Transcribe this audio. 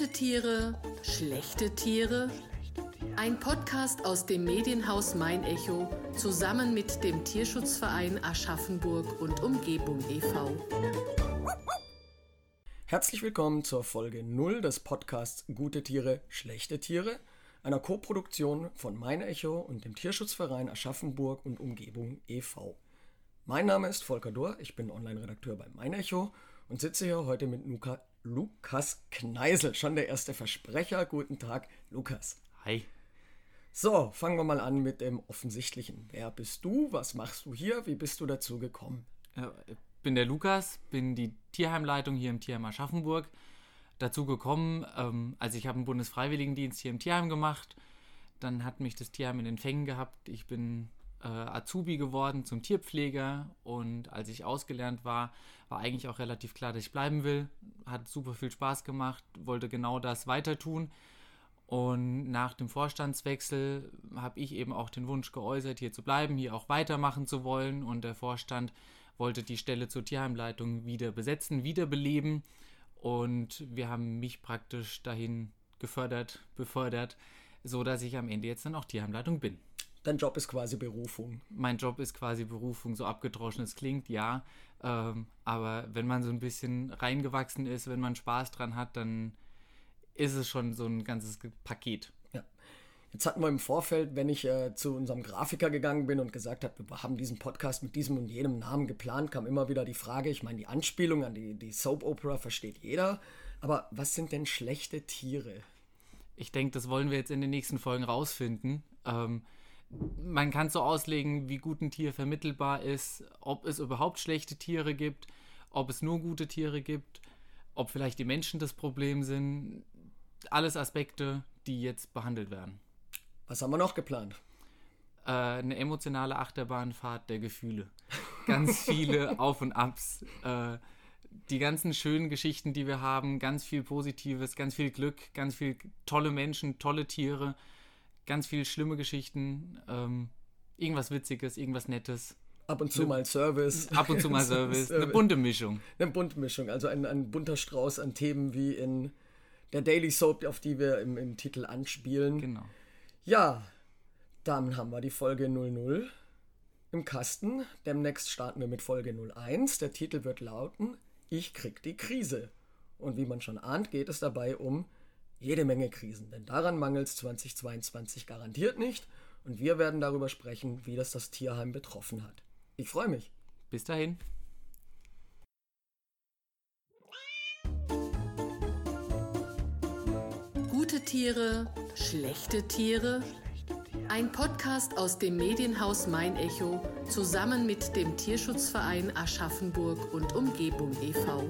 Gute Tiere, schlechte Tiere. Ein Podcast aus dem Medienhaus Mein Echo zusammen mit dem Tierschutzverein Aschaffenburg und Umgebung e.V. Herzlich willkommen zur Folge 0 des Podcasts Gute Tiere, schlechte Tiere, einer Koproduktion von Mein Echo und dem Tierschutzverein Aschaffenburg und Umgebung e.V. Mein Name ist Volker Dohr, ich bin Online-Redakteur bei Mein Echo und sitze hier heute mit Luca, Lukas Kneisel, schon der erste Versprecher. Guten Tag, Lukas. Hi. So, fangen wir mal an mit dem Offensichtlichen. Wer bist du? Was machst du hier? Wie bist du dazu gekommen? Ich bin der Lukas, bin die Tierheimleitung hier im Tierheim Aschaffenburg. Dazu gekommen, ähm, also ich habe einen Bundesfreiwilligendienst hier im Tierheim gemacht. Dann hat mich das Tierheim in den Fängen gehabt. Ich bin äh, Azubi geworden zum Tierpfleger und als ich ausgelernt war, war eigentlich auch relativ klar, dass ich bleiben will. Hat super viel Spaß gemacht, wollte genau das weiter tun. Und nach dem Vorstandswechsel habe ich eben auch den Wunsch geäußert, hier zu bleiben, hier auch weitermachen zu wollen. Und der Vorstand wollte die Stelle zur Tierheimleitung wieder besetzen, wiederbeleben. Und wir haben mich praktisch dahin gefördert, befördert, so dass ich am Ende jetzt dann auch Tierheimleitung bin. Dein Job ist quasi Berufung. Mein Job ist quasi Berufung, so abgedroschen es klingt, ja. Ähm, aber wenn man so ein bisschen reingewachsen ist, wenn man Spaß dran hat, dann ist es schon so ein ganzes Paket. Ja. Jetzt hatten wir im Vorfeld, wenn ich äh, zu unserem Grafiker gegangen bin und gesagt habe, wir haben diesen Podcast mit diesem und jenem Namen geplant, kam immer wieder die Frage, ich meine, die Anspielung an die, die Soap Opera versteht jeder, aber was sind denn schlechte Tiere? Ich denke, das wollen wir jetzt in den nächsten Folgen rausfinden. Ähm, man kann so auslegen, wie gut ein Tier vermittelbar ist, ob es überhaupt schlechte Tiere gibt, ob es nur gute Tiere gibt, ob vielleicht die Menschen das Problem sind. Alles Aspekte, die jetzt behandelt werden. Was haben wir noch geplant? Äh, eine emotionale Achterbahnfahrt der Gefühle. Ganz viele Auf und Abs. Äh, die ganzen schönen Geschichten, die wir haben, ganz viel Positives, ganz viel Glück, ganz viel tolle Menschen, tolle Tiere ganz viele schlimme Geschichten, ähm, irgendwas Witziges, irgendwas Nettes. Ab und zu mal Service. Ab und zu mal Service. Eine bunte Mischung. Eine bunte Mischung, also ein, ein bunter Strauß an Themen wie in der Daily Soap, auf die wir im, im Titel anspielen. Genau. Ja, dann haben wir die Folge 00 im Kasten. Demnächst starten wir mit Folge 01. Der Titel wird lauten Ich krieg die Krise. Und wie man schon ahnt, geht es dabei um jede Menge Krisen, denn daran mangelt es 2022 garantiert nicht und wir werden darüber sprechen, wie das das Tierheim betroffen hat. Ich freue mich. Bis dahin. Gute Tiere, schlechte Tiere. Ein Podcast aus dem Medienhaus Mein Echo zusammen mit dem Tierschutzverein Aschaffenburg und Umgebung e.V.